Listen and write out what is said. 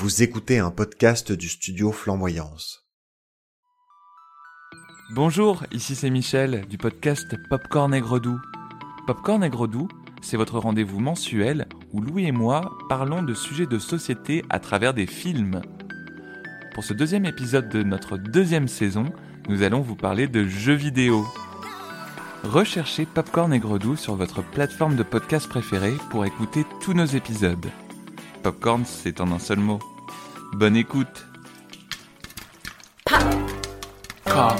Vous écoutez un podcast du studio Flamboyance. Bonjour, ici c'est Michel du podcast Popcorn et Gredou. Popcorn et Gredou, c'est votre rendez-vous mensuel où Louis et moi parlons de sujets de société à travers des films. Pour ce deuxième épisode de notre deuxième saison, nous allons vous parler de jeux vidéo. Recherchez Popcorn et Gredou sur votre plateforme de podcast préférée pour écouter tous nos épisodes. Popcorn, c'est en un seul mot. Bonne écoute. Popcorn.